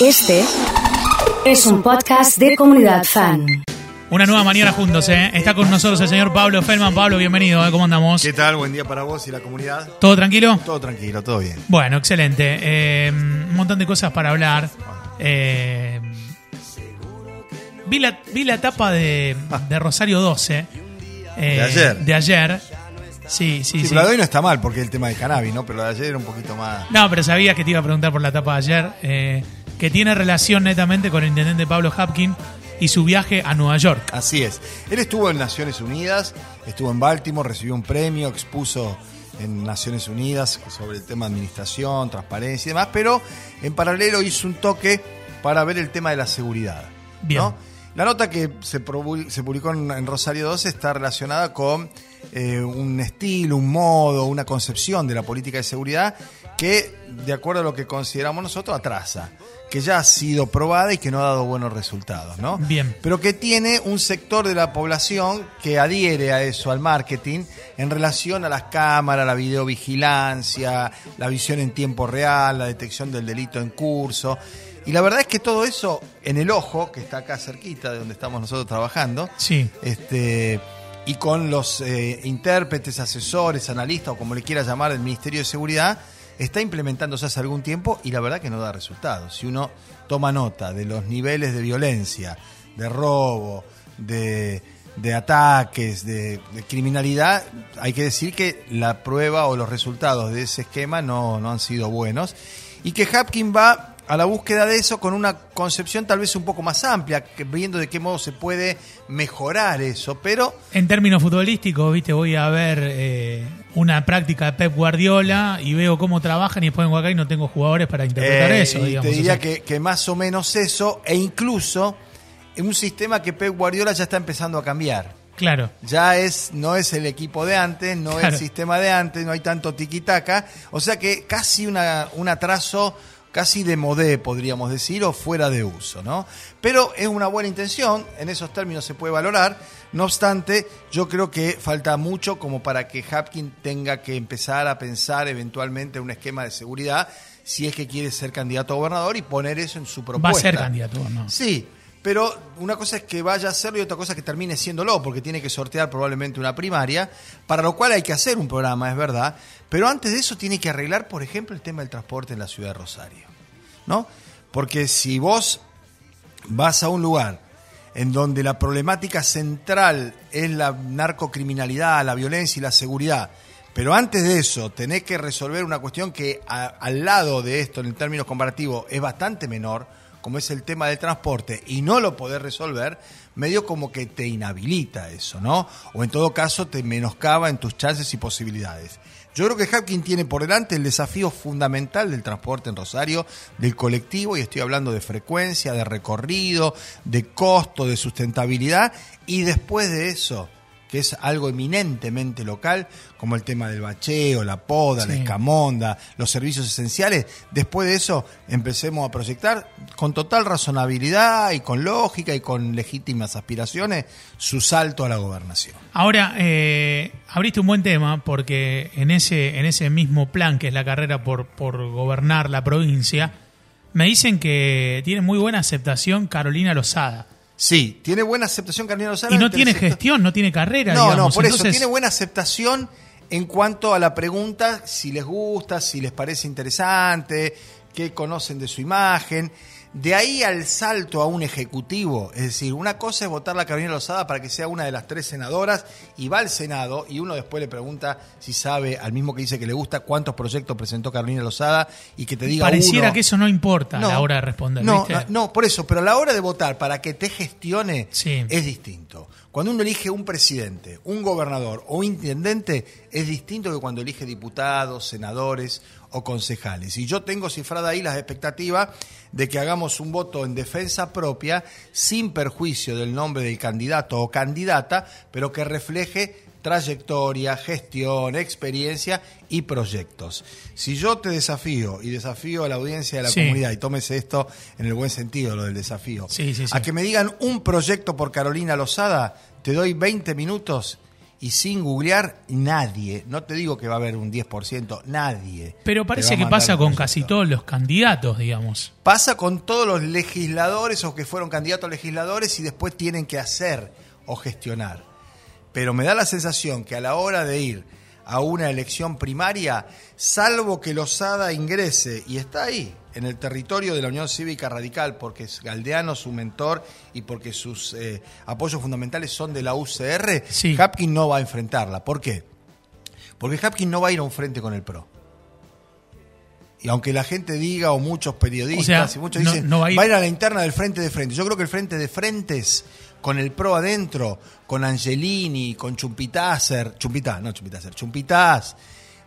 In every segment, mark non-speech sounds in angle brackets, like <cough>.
Este es un podcast de comunidad fan. Una nueva mañana juntos, ¿eh? Está con nosotros el señor Pablo Feldman. Pablo, bienvenido, ¿eh? ¿Cómo andamos? ¿Qué tal? Buen día para vos y la comunidad. ¿Todo tranquilo? Todo tranquilo, todo bien. Bueno, excelente. Eh, un montón de cosas para hablar. Eh, vi, la, vi la etapa de, de Rosario 12. eh, De ayer. De ayer. Sí, sí, Sí, sí. la de hoy no está mal porque el tema de cannabis, ¿no? Pero la de ayer era un poquito más. No, pero sabías que te iba a preguntar por la etapa de ayer. eh, que tiene relación netamente con el intendente Pablo Hapkin y su viaje a Nueva York. Así es. Él estuvo en Naciones Unidas, estuvo en Baltimore, recibió un premio, expuso en Naciones Unidas sobre el tema de administración, transparencia y demás, pero en paralelo hizo un toque para ver el tema de la seguridad. Bien. ¿no? La nota que se, publicó en, en Rosario 12 está relacionada con eh, un estilo, un modo, una concepción de la política de seguridad que, de acuerdo a lo que consideramos nosotros, atrasa, que ya ha sido probada y que no ha dado buenos resultados, ¿no? Bien. Pero que tiene un sector de la población que adhiere a eso, al marketing, en relación a las cámaras, la videovigilancia, la visión en tiempo real, la detección del delito en curso. Y la verdad es que todo eso en el ojo, que está acá cerquita de donde estamos nosotros trabajando, Sí. este, y con los eh, intérpretes, asesores, analistas o como le quiera llamar el Ministerio de Seguridad, está implementándose hace algún tiempo y la verdad que no da resultados. Si uno toma nota de los niveles de violencia, de robo, de, ataques, de, de criminalidad, hay que decir que la prueba o los resultados de ese esquema no, no han sido buenos y que Hapkin va a la búsqueda de eso con una concepción tal vez un poco más amplia, que- viendo de qué modo se puede mejorar eso, pero En términos futbolísticos, viste, voy a ver eh, una práctica de Pep Guardiola y veo cómo trabajan y después vengo acá y no tengo jugadores para interpretar eh, eso, digamos. te diría o sea, que, que más o menos eso, e incluso en un sistema que Pep Guardiola ya está empezando a cambiar. Claro. Ya es, no es el equipo de antes, no es el sistema de antes, no hay tanto tiquitaca. O sea que casi una, un atraso, casi de modé, podríamos decir, o fuera de uso, ¿no? Pero es una buena intención, en esos términos se puede valorar. No obstante, yo creo que falta mucho como para que Hapkin tenga que empezar a pensar eventualmente un esquema de seguridad si es que quiere ser candidato a gobernador y poner eso en su propuesta. Va a ser candidato, ¿no? Sí, pero una cosa es que vaya a hacerlo y otra cosa es que termine siéndolo, porque tiene que sortear probablemente una primaria, para lo cual hay que hacer un programa, es verdad, pero antes de eso tiene que arreglar, por ejemplo, el tema del transporte en la ciudad de Rosario, ¿no? Porque si vos vas a un lugar en donde la problemática central es la narcocriminalidad, la violencia y la seguridad, pero antes de eso tenés que resolver una cuestión que al lado de esto, en términos comparativos, es bastante menor, como es el tema del transporte, y no lo podés resolver, medio como que te inhabilita eso, ¿no? O en todo caso te menoscaba en tus chances y posibilidades. Yo creo que Hapkin tiene por delante el desafío fundamental del transporte en Rosario, del colectivo, y estoy hablando de frecuencia, de recorrido, de costo, de sustentabilidad, y después de eso, que es algo eminentemente local, como el tema del bacheo, la poda, la escamonda, los servicios esenciales, después de eso empecemos a proyectar con total razonabilidad y con lógica y con legítimas aspiraciones su salto a la gobernación. Ahora, eh, abriste un buen tema porque en ese, en ese mismo plan que es la carrera por, por gobernar la provincia, me dicen que tiene muy buena aceptación Carolina Lozada. Sí, tiene buena aceptación Carolina Lozada. Y no tiene sector- gestión, no tiene carrera. No, no, por eso tiene buena aceptación en cuanto a la pregunta si les gusta, si les parece interesante, qué conocen de su imagen. De ahí al salto a un ejecutivo, es decir, una cosa es votar a Carolina Lozada para que sea una de las tres senadoras y va al Senado y uno después le pregunta si sabe, al mismo que dice que le gusta, cuántos proyectos presentó Carolina Lozada y que te diga Pareciera uno. que eso no importa a la hora de responder. No, ¿viste? no, no, por eso, pero a la hora de votar para que te gestione Sí. es distinto. Cuando uno elige un presidente, un gobernador o un intendente, es distinto que cuando elige diputados, senadores o concejales. Y yo tengo cifrada ahí las expectativas de que hagamos un voto en defensa propia, sin perjuicio del nombre del candidato o candidata, pero que refleje trayectoria, gestión, experiencia y proyectos. Si yo te desafío y desafío a la audiencia de la Sí. comunidad, y tómese esto en el buen sentido, lo del desafío, Sí, sí, sí. a que me digan un proyecto por Carolina Lozada, te doy 20 minutos y sin googlear, nadie, no te digo que va a haber un 10%, nadie. Pero parece que pasa con casi todos los candidatos, digamos. Pasa con todos los legisladores o que fueron candidatos a legisladores y después tienen que hacer o gestionar. Pero me da la sensación que a la hora de ir a una elección primaria, salvo que Lozada ingrese y está ahí, en el territorio de la Unión Cívica Radical, porque es Galdeano su mentor y porque sus eh, apoyos fundamentales son de la UCR, Sí. Hapkin no va a enfrentarla. ¿Por qué? Porque Hapkin no va a ir a un frente con el PRO. Y aunque la gente diga, o muchos periodistas, O sea, y muchos dicen, no va a ir- la interna del frente de frente. Yo creo que el frente de frentes, con el PRO adentro, con Angelini, con Chumpitácer, Chumpitá, no Chumpitácer, Chumpitaz,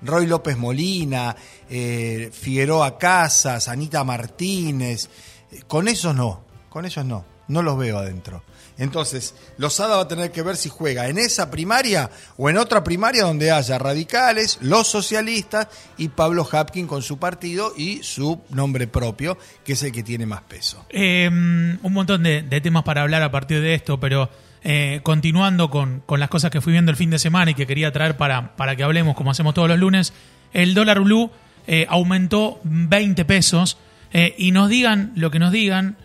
Roy López Molina, eh, Figueroa Casas, Anita Martínez, eh, con esos no, con esos no, no los veo adentro. Entonces, Lozada va a tener que ver si juega en esa primaria o en otra primaria donde haya radicales, los socialistas y Pablo Hapkin con su partido y su nombre propio, que es el que tiene más peso. Eh, un montón de temas para hablar a partir de esto, pero eh, continuando con, con las cosas que fui viendo el fin de semana y que quería traer para, para que hablemos como hacemos todos los lunes, el dólar blue eh, aumentó 20 pesos eh, y nos digan lo que nos digan,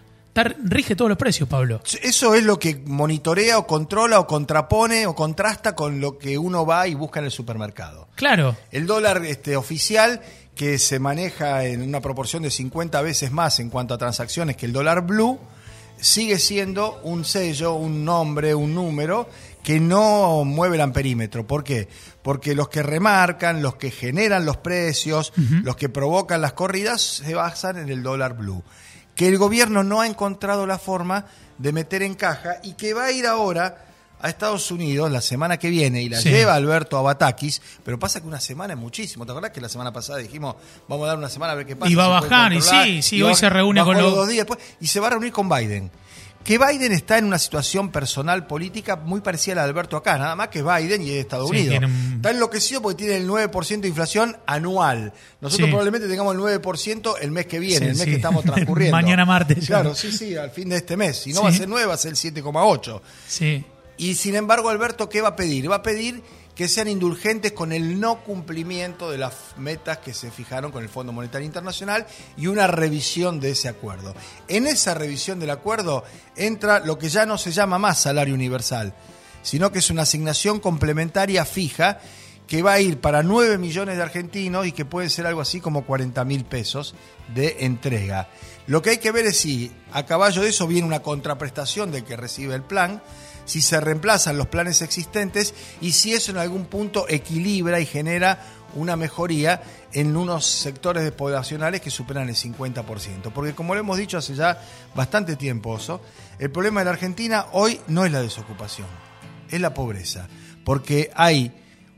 rige todos los precios, Pablo. Eso es lo que monitorea o controla o contrapone o contrasta con lo que uno va y busca en el supermercado. Claro, El dólar este, oficial, que se maneja en una proporción de 50 veces más en cuanto a transacciones que el dólar blue, sigue siendo un sello, un nombre, un número que no mueve el amperímetro. ¿Por qué? Porque los que remarcan, los que generan los precios, los que provocan las corridas, se basan en el dólar blue. Que el gobierno no ha encontrado la forma de meter en caja y que va a ir ahora a Estados Unidos la semana que viene y la Sí. lleva Alberto a Batakis, pero pasa que una semana es muchísimo. ¿Te acordás que la semana pasada dijimos, vamos a dar una semana a ver qué pasa? Y va a bajar, y sí, sí, Y hoy va- se reúne con los dos días después y se va a reunir con Biden. Que Biden está en una situación personal política muy parecida a la de Alberto acá, nada más que Biden y es Estados Sí, Unidos. un- Está enloquecido porque tiene el 9% de inflación anual. Nosotros Sí. probablemente tengamos el 9% el mes que viene, el mes que estamos <laughs> transcurriendo. Mañana martes. Claro, sí, sí, al fin de este mes. Si no va a ser 9, va a ser 7,8. sí. Y sin embargo, Alberto, ¿qué va a pedir? Va a pedir que sean indulgentes con el no cumplimiento de las metas que se fijaron con el Fondo Monetario Internacional y una revisión de ese acuerdo. En esa revisión del acuerdo entra lo que ya no se llama más salario universal, sino que es una asignación complementaria fija que va a ir para 9 millones de argentinos y que puede ser algo así como 40 mil pesos de entrega. Lo que hay que ver es si a caballo de eso viene una contraprestación del que recibe el plan, si se reemplazan los planes existentes y si eso en algún punto equilibra y genera una mejoría en unos sectores poblacionales que superan el 50%. Porque como lo hemos dicho hace ya bastante tiempo, Oso, el problema de la Argentina hoy no es la desocupación, es la pobreza. Porque hay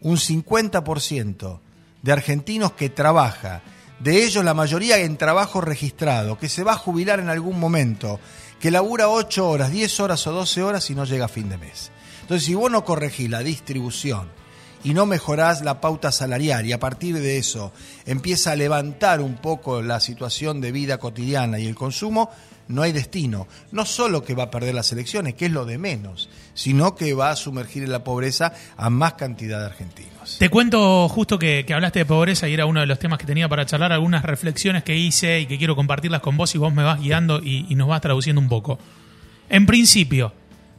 un 50% de argentinos que trabaja, de ellos la mayoría en trabajo registrado, que se va a jubilar en algún momento, que labura 8 horas, 10 horas o 12 horas y no llega a fin de mes. Entonces, si vos no corregís la distribución y no mejorás la pauta salarial y a partir de eso empieza a levantar un poco la situación de vida cotidiana y el consumo, no hay destino. No solo que va a perder las elecciones, que es lo de menos, sino que va a sumergir en la pobreza a más cantidad de argentinos. Te cuento justo que, hablaste de pobreza y era uno de los temas que tenía para charlar, algunas reflexiones que hice y que quiero compartirlas con vos y vos me vas guiando y, nos vas traduciendo un poco. En principio,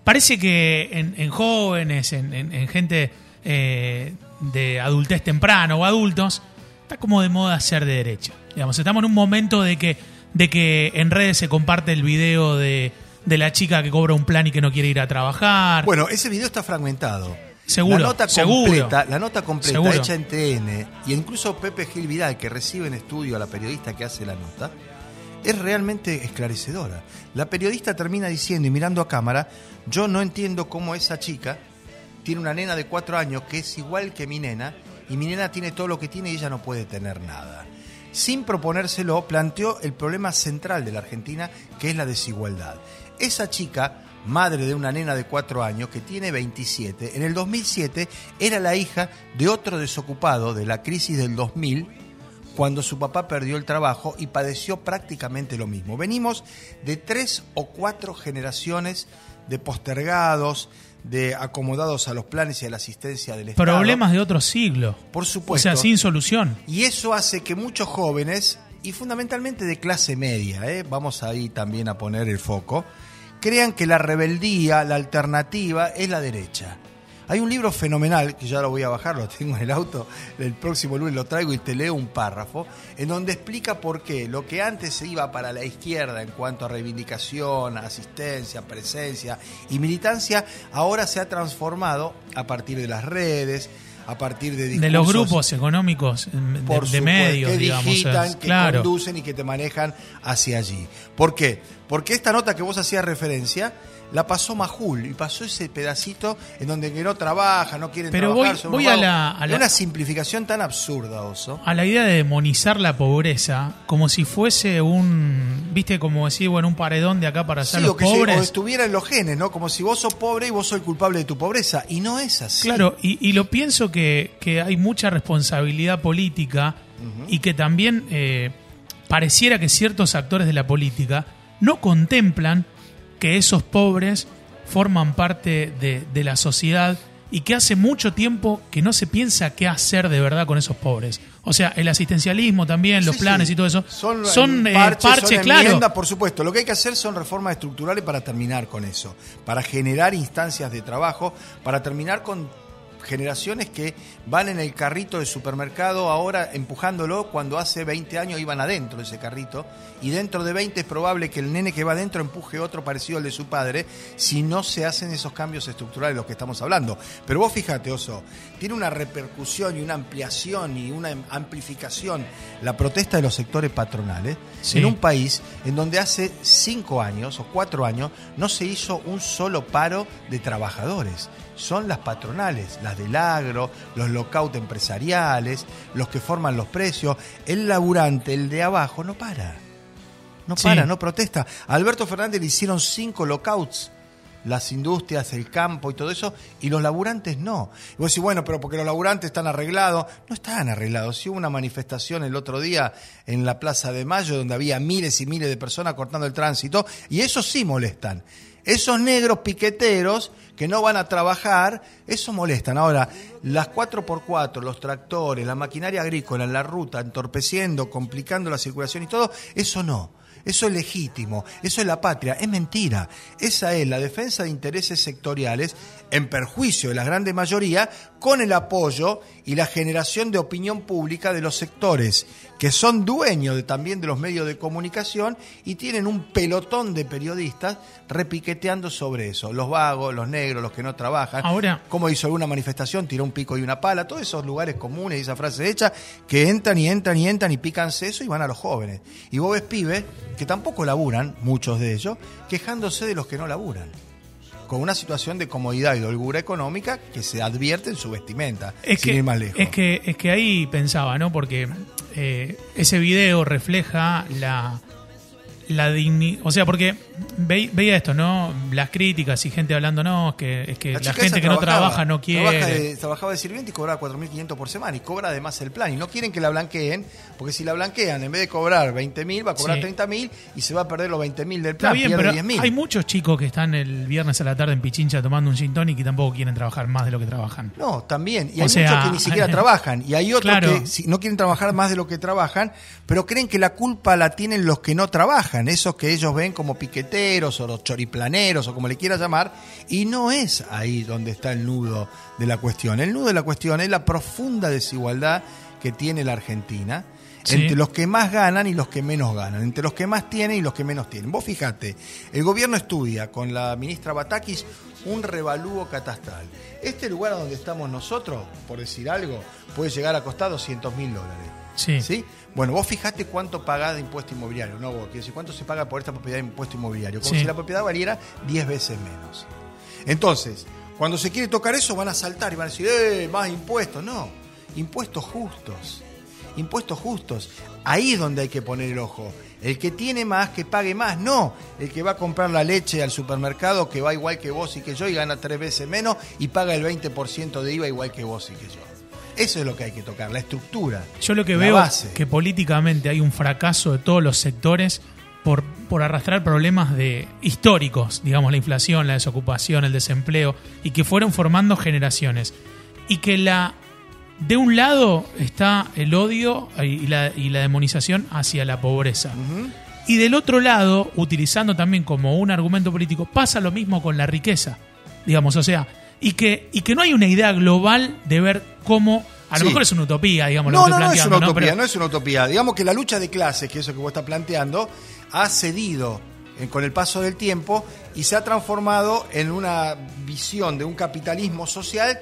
parece que en, en jóvenes, en, en- en gente eh, de adultez temprano o adultos, está como de moda ser de derecha. Digamos, estamos en un momento de que, de que en redes se comparte el video de, de la chica que cobra un plan y que no quiere ir a trabajar. Bueno, ese video está fragmentado. Seguro, La nota seguro. completa, la nota completa Seguro. hecha en TN y incluso Pepe Gil Vidal, que recibe en estudio a la periodista que hace la nota, es realmente esclarecedora. La periodista termina diciendo y mirando a cámara, yo no entiendo cómo esa chica tiene una nena de cuatro años que es igual que mi nena y mi nena tiene todo lo que tiene y ella no puede tener nada. Sin proponérselo, planteó el problema central de la Argentina, que es la desigualdad. Esa chica, madre de una nena de cuatro años que tiene 27, en el 2007 era la hija de otro desocupado de la crisis del 2000, cuando su papá perdió el trabajo y padeció prácticamente lo mismo. Venimos de tres o cuatro generaciones de postergados, de acomodados a los planes y a la asistencia del Estado. Problemas de otro siglo. Por O supuesto. sea, sin solución. Y eso hace que muchos jóvenes, y fundamentalmente de clase media, ¿eh? vamos ahí también a poner el foco, crean que la rebeldía, la alternativa, es la derecha. Hay un libro fenomenal, que ya lo voy a bajar, lo tengo en el auto, el próximo lunes lo traigo y te leo un párrafo, en donde explica por qué lo que antes se iba para la izquierda en cuanto a reivindicación, asistencia, presencia y militancia, ahora se ha transformado a partir de las redes, a partir de De los grupos económicos de, por de medios, que digamos. digitan, es- que claro. conducen y que te manejan hacia allí. ¿Por qué? Porque esta nota que vos hacías referencia la pasó Majul y pasó ese pedacito en donde que no trabaja, no quieren Pero trabajar. voy- voy a la- a la- una simplificación tan absurda, Oso. a la idea de demonizar la pobreza como si fuese un, viste, como decir, bueno, un paredón de acá para hacer Sí, los o que se- o pobres. estuviera en los genes, ¿no? Como si vos sos pobre y vos sos el culpable de tu pobreza. Y no es así. Claro, y, y lo pienso que, que hay mucha responsabilidad política y que también eh, pareciera que ciertos actores de la política no contemplan que esos pobres forman parte de, de la sociedad y que hace mucho tiempo que no se piensa qué hacer de verdad con esos pobres. O sea, el asistencialismo también, los Sí, planes sí. y todo eso, Son, son, eh, parches, parches, son claro. enmiendas, por supuesto. Lo que hay que hacer son reformas estructurales para terminar con eso, para generar instancias de trabajo, para terminar con generaciones que van en el carrito de supermercado ahora empujándolo cuando hace 20 años iban adentro de ese carrito y dentro de 20 es probable que el nene que va adentro empuje otro parecido al de su padre si no se hacen esos cambios estructurales de los que estamos hablando. Pero vos fíjate, Oso, tiene una repercusión y una ampliación y una amplificación la protesta de los sectores patronales Sí. en un país en donde hace cinco años o cuatro años no se hizo un solo paro de trabajadores. Son las patronales, las del agro, los lockout empresariales, los que forman los precios. El laburante, el de abajo, no para. No Sí. para, no protesta. A Alberto Fernández le hicieron cinco lockouts. Las industrias, el campo y todo eso, y los laburantes no. Y vos decís, bueno, pero porque los laburantes están arreglados. No están arreglados. Si hubo una manifestación el otro día en la Plaza de Mayo donde había miles y miles de personas cortando el tránsito, y esos sí molestan. Esos negros piqueteros que no van a trabajar, eso molestan. Ahora, las 4x4, los tractores, la maquinaria agrícola la ruta, entorpeciendo, complicando la circulación y todo, eso no. Eso es legítimo, eso es la patria, es mentira. Esa es la defensa de intereses sectoriales en perjuicio de la grande mayoría con el apoyo y la generación de opinión pública de los sectores que son dueños de- también de los medios de comunicación y tienen un pelotón de periodistas repiqueteando sobre eso. Los vagos, los negros, los que no trabajan. Ahora- como hizo alguna manifestación, tiró un pico y una pala, todos esos lugares comunes y esa frase hecha que entran y entran y entran y pican eso y van a los jóvenes. Y vos ves pibes que tampoco laburan, muchos de ellos, quejándose de los que no laburan. Con una situación de comodidad y de holgura económica que se advierte en su vestimenta, Es sin que, ir más lejos. es que es que ahí pensaba, ¿no? Porque eh, ese video refleja la la digni- o sea, porque ve- veía esto, ¿no? Las críticas y gente hablando, no, es que, es que la, gente que no trabaja no quiere. Trabaja de- trabajaba de sirviente y cobraba 4.500 por semana y cobra además el plan. Y no quieren que la blanqueen, porque si la blanquean, en vez de cobrar 20.000, va a cobrar Sí. 30.000 y se va a perder los 20.000 del Está plan, bien, pierde pero 10.000. hay muchos chicos que están el viernes a la tarde en Pichincha tomando un gin tonic y tampoco quieren trabajar más de lo que trabajan. No, también. Y O hay sea, muchos que ni siquiera <laughs> trabajan. Y hay otros Claro. que si- no quieren trabajar más de lo que trabajan, pero creen que la culpa la tienen los que no trabajan, esos que ellos ven como piqueteros o los choriplaneros o como le quieras llamar. Y no es ahí donde está el nudo de la cuestión. El nudo de la cuestión es la profunda desigualdad que tiene la Argentina. Sí. Entre los que más ganan y los que menos ganan, entre los que más tienen y los que menos tienen. Vos fijate, el gobierno estudia con la ministra Batakis un revalúo catastral. Este lugar donde estamos nosotros, por decir algo, puede llegar a costar 200 mil dólares. Sí. Bueno, vos fijate cuánto pagás de impuesto inmobiliario, no vos, quiero decir, cuánto se paga por esta propiedad de impuesto inmobiliario, como Sí. si la propiedad valiera 10 veces menos. Entonces, cuando se quiere tocar eso, van a saltar y van a decir, ¡eh, más impuestos! No, impuestos justos. Impuestos justos. Ahí es donde hay que poner el ojo. El que tiene más, que pague más. No, el que va a comprar la leche al supermercado, que va igual que vos y que yo y gana tres veces menos y paga el 20% de IVA igual que vos y que yo. Eso es lo que hay que tocar, la estructura. Yo lo que la veo base. es que políticamente hay un fracaso de todos los sectores por, por arrastrar problemas de históricos, digamos, la inflación, la desocupación, el desempleo, y que fueron formando generaciones. Y que la de un lado está el odio y la, y la demonización hacia la pobreza. Y del otro lado, utilizando también como un argumento político, pasa lo mismo con la riqueza. Digamos, o sea, y que, y que no hay una idea global de ver cómo. A lo Sí. mejor es una utopía, digamos, lo No, que no, no es una utopía, Pero- no es una utopía. Digamos que la lucha de clases, que es eso que vos estás planteando, ha cedido eh, con el paso del tiempo y se ha transformado en una visión de un capitalismo social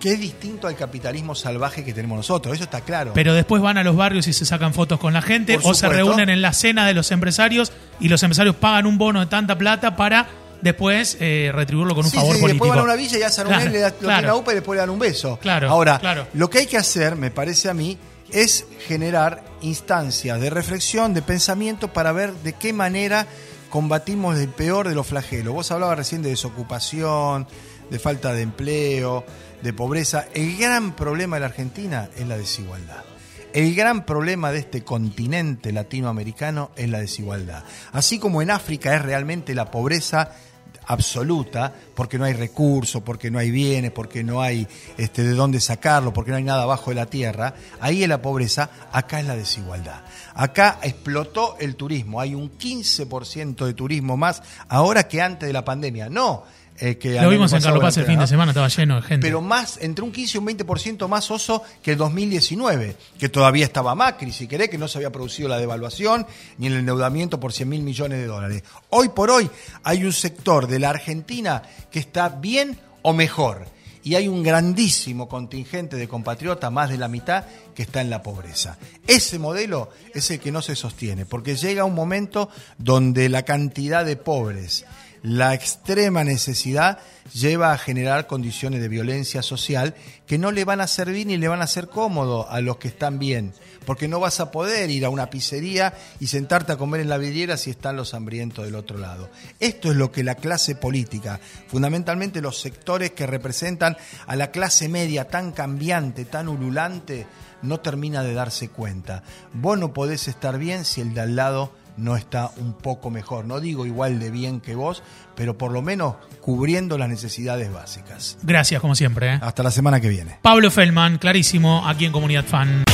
que es distinto al capitalismo salvaje que tenemos nosotros. Eso está claro. Pero después van a los barrios y se sacan fotos con la gente, Por o se reúnen en la cena de los empresarios y los empresarios pagan un bono de tanta plata para después eh, retribuirlo con un Sí, favor sí, político. después van a una villa y hacen un Claro, él, le da- lo claro. UPA y después le dan un beso. Claro, Ahora, claro. lo que hay que hacer, me parece a mí, es generar instancias de reflexión, de pensamiento para ver de qué manera combatimos el peor de los flagelos. Vos hablabas recién de desocupación, de falta de empleo, de pobreza. El gran problema de la Argentina es la desigualdad. El gran problema de este continente latinoamericano es la desigualdad. Así como en África es realmente la pobreza absoluta, porque no hay recursos, porque no hay bienes, porque no hay este, de dónde sacarlo, porque no hay nada abajo de la tierra, ahí es la pobreza, acá es la desigualdad. Acá explotó el turismo, hay un 15% de turismo más ahora que antes de la pandemia. No, eh, que Lo vimos en Carlos Paz el fin de semana, estaba lleno de gente. pero más, entre un 15 y un 20% más oso que el 2019, que todavía estaba Macri, si querés, que no se había producido la devaluación ni el endeudamiento por 100 mil millones de dólares. Hoy por hoy hay un sector de la Argentina que está bien o mejor. Y hay un grandísimo contingente de compatriotas, más de la mitad, que está en la pobreza. Ese modelo es el que no se sostiene, porque llega un momento donde la cantidad de pobres, la extrema necesidad lleva a generar condiciones de violencia social que no le van a servir ni le van a hacer cómodo a los que están bien, porque no vas a poder ir a una pizzería y sentarte a comer en la vidriera si están los hambrientos del otro lado. Esto es lo que la clase política, fundamentalmente los sectores que representan a la clase media tan cambiante, tan ululante, no termina de darse cuenta. Vos no podés estar bien si el de al lado no está un poco mejor. No digo igual de bien que vos, pero por lo menos cubriendo las necesidades básicas. Gracias, como siempre. ¿eh? Hasta la semana que viene. Pablo Feldman, clarísimo, aquí en Comunidad Fan.